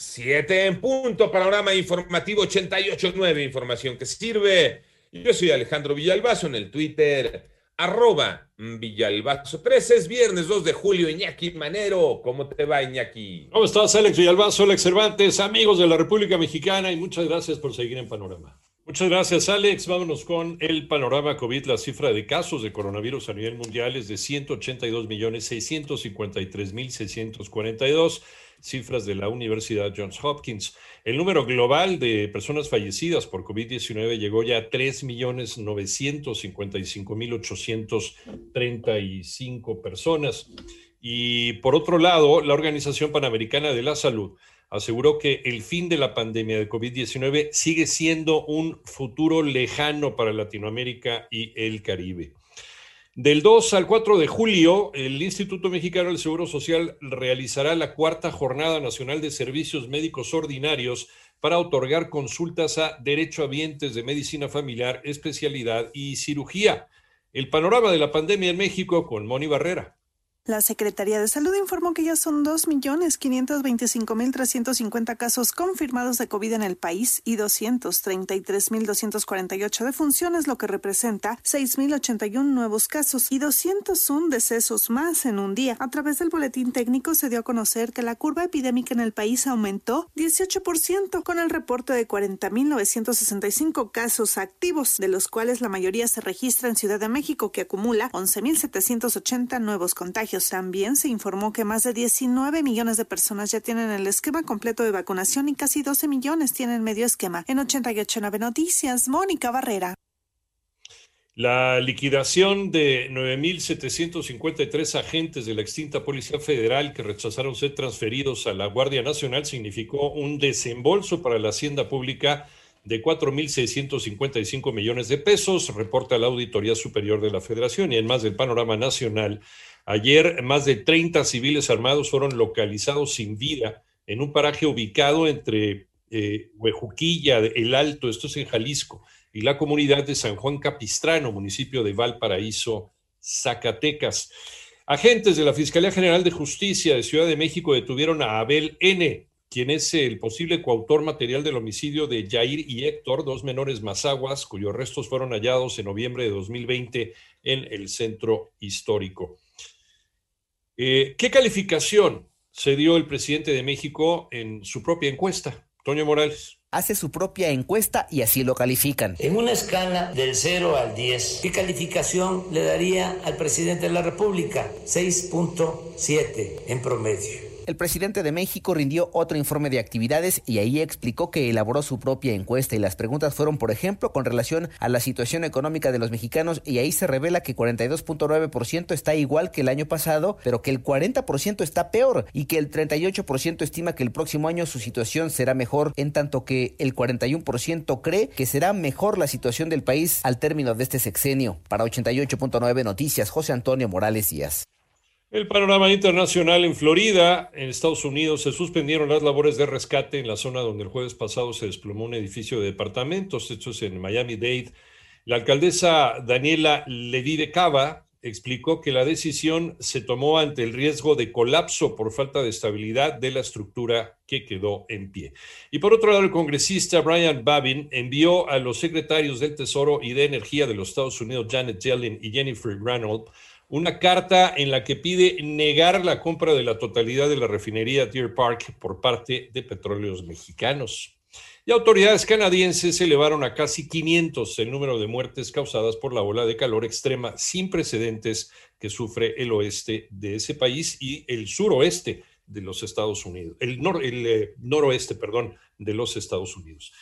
Siete en punto, panorama informativo 88.9, información que sirve. Yo soy Alejandro Villalbazo en el Twitter, arroba Villalbazo 13, es viernes 2 de julio, Iñaki Manero, ¿cómo te va Iñaki? ¿Cómo estás Alex Villalbazo, Alex Cervantes, amigos de la República Mexicana y muchas gracias por seguir en Panorama? Muchas gracias Alex, vámonos con el panorama COVID, la cifra de casos de coronavirus a nivel mundial es de 182 millones 653 mil 642 cifras de la Universidad Johns Hopkins. El número global de personas fallecidas por COVID-19 llegó ya a 3.955.835 personas. Y por otro lado, la Organización Panamericana de la Salud aseguró que el fin de la pandemia de COVID-19 sigue siendo un futuro lejano para Latinoamérica y el Caribe. Del 2 al 4 de julio, el Instituto Mexicano del Seguro Social realizará la cuarta Jornada Nacional de Servicios Médicos Ordinarios para otorgar consultas a derechohabientes de medicina familiar, especialidad y cirugía. El panorama de la pandemia en México con Moni Barrera. La Secretaría de Salud informó que ya son 2.525.350 casos confirmados de COVID en el país y 233.248 defunciones, lo que representa 6.081 nuevos casos y 201 decesos más en un día. A través del boletín técnico se dio a conocer que la curva epidémica en el país aumentó 18% con el reporte de 40.965 casos activos, de los cuales la mayoría se registra en Ciudad de México, que acumula 11.780 nuevos contagios. También se informó que más de 19 millones de personas ya tienen el esquema completo de vacunación y casi 12 millones tienen medio esquema. En 889 Noticias, Mónica Barrera. La liquidación de 9.753 agentes de la extinta Policía Federal que rechazaron ser transferidos a la Guardia Nacional significó un desembolso para la Hacienda Pública de 4.655 millones de pesos, reporta la Auditoría Superior de la Federación y en más del panorama nacional. Ayer, más de 30 civiles armados fueron localizados sin vida en un paraje ubicado entre eh, Huejuquilla, El Alto, esto es en Jalisco, y la comunidad de San Juan Capistrano, municipio de Valparaíso, Zacatecas. Agentes de la Fiscalía General de Justicia de Ciudad de México detuvieron a Abel N., quien es el posible coautor material del homicidio de Jair y Héctor, dos menores mazaguas, cuyos restos fueron hallados en noviembre de 2020 en el centro histórico. Eh, ¿Qué calificación se dio el presidente de México en su propia encuesta? Toño Morales. Hace su propia encuesta y así lo califican. En una escala del 0 al 10, ¿qué calificación le daría al presidente de la República? 6.7 en promedio. El presidente de México rindió otro informe de actividades y ahí explicó que elaboró su propia encuesta y las preguntas fueron, por ejemplo, con relación a la situación económica de los mexicanos y ahí se revela que 42.9% está igual que el año pasado, pero que el 40% está peor y que el 38% estima que el próximo año su situación será mejor, en tanto que el 41% cree que será mejor la situación del país al término de este sexenio. Para 88.9 Noticias, José Antonio Morales Díaz. El panorama internacional en Florida, en Estados Unidos, se suspendieron las labores de rescate en la zona donde el jueves pasado se desplomó un edificio de departamentos, esto es en Miami-Dade. La alcaldesa Daniela Levy de Cava explicó que la decisión se tomó ante el riesgo de colapso por falta de estabilidad de la estructura que quedó en pie. Y por otro lado, el congresista Brian Babin envió a los secretarios del Tesoro y de Energía de los Estados Unidos, Janet Yellen y Jennifer Reynolds, una carta en la que pide negar la compra de la totalidad de la refinería Deer Park por parte de petróleos mexicanos. Y autoridades canadienses elevaron a casi 500 el número de muertes causadas por la ola de calor extrema sin precedentes que sufre el oeste de ese país y el suroeste de los Estados Unidos, el, eh, noroeste, perdón, de los Estados Unidos.